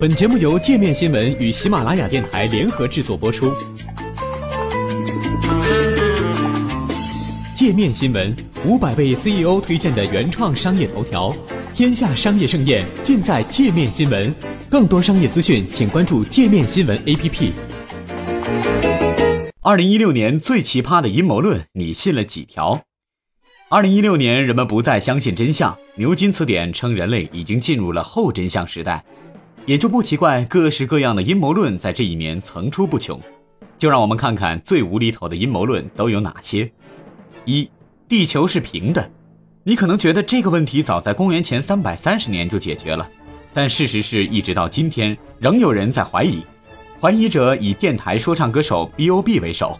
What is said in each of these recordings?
本节目由界面新闻与喜马拉雅电台联合制作播出。界面新闻五百位 CEO 推荐的原创商业头条，天下商业盛宴尽在界面新闻。更多商业资讯，请关注界面新闻 APP。二零一六年最奇葩的阴谋论，你信了几条？二零一六年，人们不再相信真相。牛津词典称，人类已经进入了后真相时代。也就不奇怪，各式各样的阴谋论在这一年层出不穷。就让我们看看最无厘头的阴谋论都有哪些。一，地球是平的。你可能觉得这个问题早在公元前三百三十年就解决了，但事实是一直到今天，仍有人在怀疑。怀疑者以电台说唱歌手 B.O.B 为首。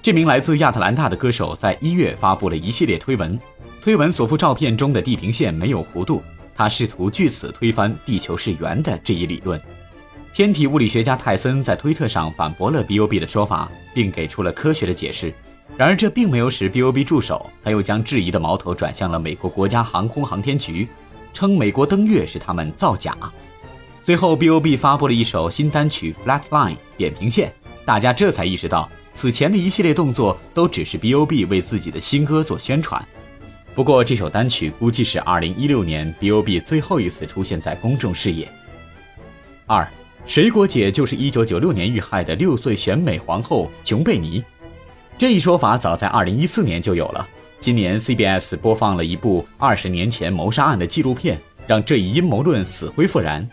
这名来自亚特兰大的歌手在一月发布了一系列推文，推文所附照片中的地平线没有弧度。他试图据此推翻地球是圆的这一理论。天体物理学家泰森在推特上反驳了 B.O.B 的说法，并给出了科学的解释。然而，这并没有使 B.O.B 助手，他又将质疑的矛头转向了美国国家航空航天局，称美国登月是他们造假。最后，B.O.B 发布了一首新单曲《Flatline》扁平线，大家这才意识到，此前的一系列动作都只是 B.O.B 为自己的新歌做宣传。不过，这首单曲估计是2016年 B.O.B 最后一次出现在公众视野。二，水果姐就是1996年遇害的六岁选美皇后琼贝尼，这一说法早在2014年就有了。今年 CBS 播放了一部二十年前谋杀案的纪录片，让这一阴谋论死灰复燃。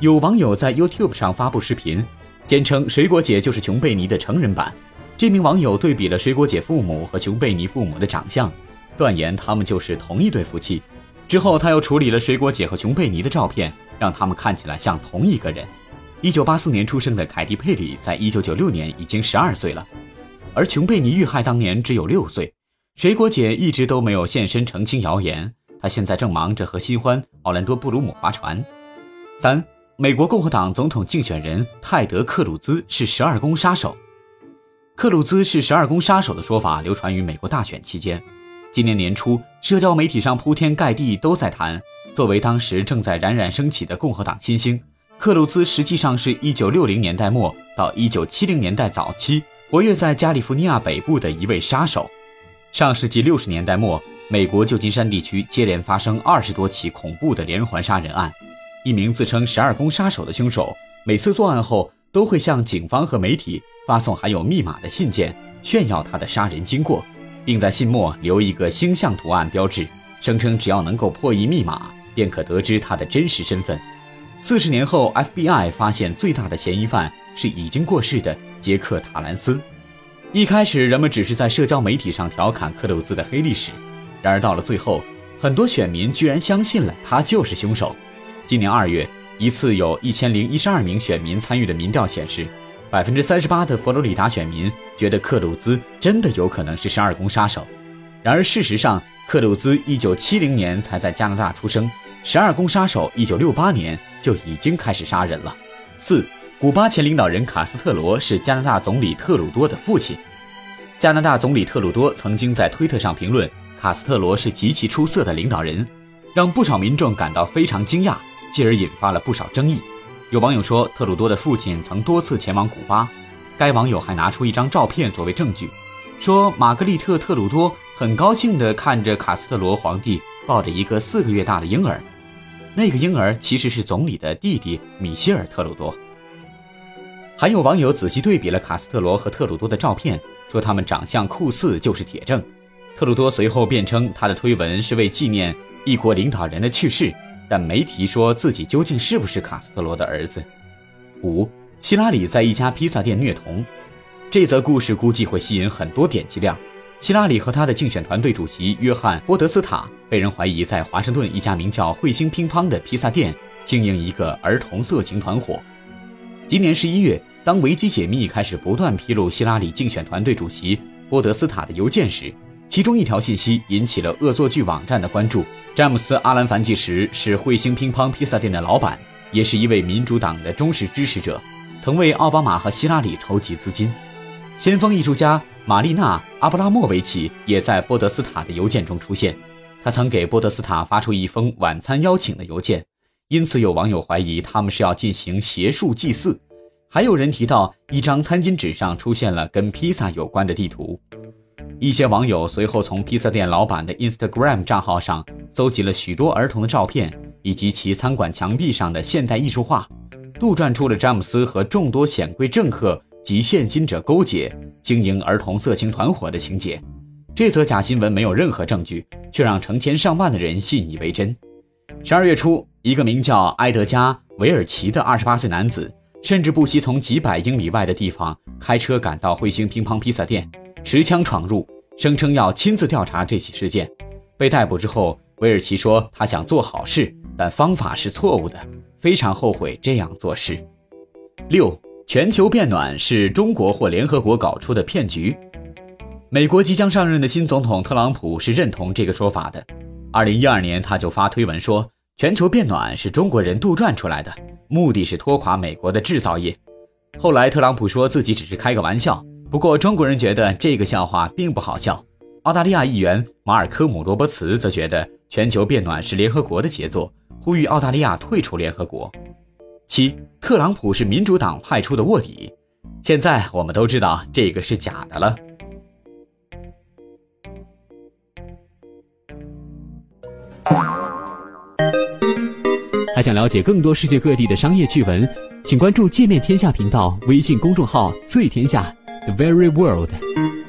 有网友在 YouTube 上发布视频，坚称水果姐就是琼贝尼的成人版。这名网友对比了水果姐父母和琼贝尼父母的长相。断言他们就是同一对夫妻。之后，他又处理了水果姐和琼贝尼的照片，让他们看起来像同一个人。一九八四年出生的凯蒂·佩里，在一九九六年已经十二岁了，而琼贝尼遇害当年只有六岁。水果姐一直都没有现身澄清谣言，她现在正忙着和新欢奥兰多·布鲁姆划船。三，美国共和党总统竞选人泰德·克鲁兹是十二宫杀手。克鲁兹是十二宫杀手的说法流传于美国大选期间。今年年初，社交媒体上铺天盖地都在谈，作为当时正在冉冉升起的共和党新星，克鲁兹实际上是一九六零年代末到一九七零年代早期活跃在加利福尼亚北部的一位杀手。上世纪六十年代末，美国旧金山地区接连发生二十多起恐怖的连环杀人案。一名自称“十二宫杀手”的凶手，每次作案后都会向警方和媒体发送含有密码的信件，炫耀他的杀人经过。并在信末留一个星象图案标志，声称只要能够破译密码，便可得知他的真实身份。四十年后，FBI 发现最大的嫌疑犯是已经过世的杰克·塔兰斯。一开始，人们只是在社交媒体上调侃克鲁兹的黑历史，然而到了最后，很多选民居然相信了他就是凶手。今年二月，一次有一千零一十二名选民参与的民调显示。百分之三十八的佛罗里达选民觉得克鲁兹真的有可能是十二宫杀手，然而事实上，克鲁兹一九七零年才在加拿大出生，十二宫杀手一九六八年就已经开始杀人了。四，古巴前领导人卡斯特罗是加拿大总理特鲁多的父亲。加拿大总理特鲁多曾经在推特上评论，卡斯特罗是极其出色的领导人，让不少民众感到非常惊讶，继而引发了不少争议。有网友说，特鲁多的父亲曾多次前往古巴。该网友还拿出一张照片作为证据，说玛格丽特·特鲁多很高兴地看着卡斯特罗皇帝抱着一个四个月大的婴儿。那个婴儿其实是总理的弟弟米歇尔·特鲁多。还有网友仔细对比了卡斯特罗和特鲁多的照片，说他们长相酷似就是铁证。特鲁多随后辩称，他的推文是为纪念一国领导人的去世。但没提说自己究竟是不是卡斯特罗的儿子。五，希拉里在一家披萨店虐童，这则故事估计会吸引很多点击量。希拉里和他的竞选团队主席约翰·波德斯塔被人怀疑在华盛顿一家名叫“彗星乒乓”的披萨店经营一个儿童色情团伙。今年十一月，当维基解密开始不断披露希拉里竞选团队主席波德斯塔的邮件时，其中一条信息引起了恶作剧网站的关注。詹姆斯·阿兰凡纪什是彗星乒乓披萨店的老板，也是一位民主党的忠实支持者，曾为奥巴马和希拉里筹集资金。先锋艺术家玛丽娜·阿布拉莫维奇也在波德斯塔的邮件中出现，他曾给波德斯塔发出一封晚餐邀请的邮件，因此有网友怀疑他们是要进行邪术祭祀。还有人提到一张餐巾纸上出现了跟披萨有关的地图。一些网友随后从披萨店老板的 Instagram 账号上搜集了许多儿童的照片，以及其餐馆墙壁上的现代艺术画，杜撰出了詹姆斯和众多显贵政客及现金者勾结，经营儿童色情团伙的情节。这则假新闻没有任何证据，却让成千上万的人信以为真。十二月初，一个名叫埃德加·维尔奇的二十八岁男子，甚至不惜从几百英里外的地方开车赶到彗星乒乓披萨店，持枪闯入，声称要亲自调查这起事件。被逮捕之后，维尔奇说他想做好事，但方法是错误的，非常后悔这样做事。六，全球变暖是中国或联合国搞出的骗局。美国即将上任的新总统特朗普是认同这个说法的。二零一二年，他就发推文说，全球变暖是中国人杜撰出来的，目的是拖垮美国的制造业。后来，特朗普说自己只是开个玩笑，不过中国人觉得这个笑话并不好笑。澳大利亚议员马尔科姆·罗伯茨则觉得全球变暖是联合国的杰作，呼吁澳大利亚退出联合国。七，特朗普是民主党派出的卧底，现在我们都知道这个是假的了。还想了解更多世界各地的商业趣闻，请关注“界面天下”频道微信公众号“最天下 The Very World”。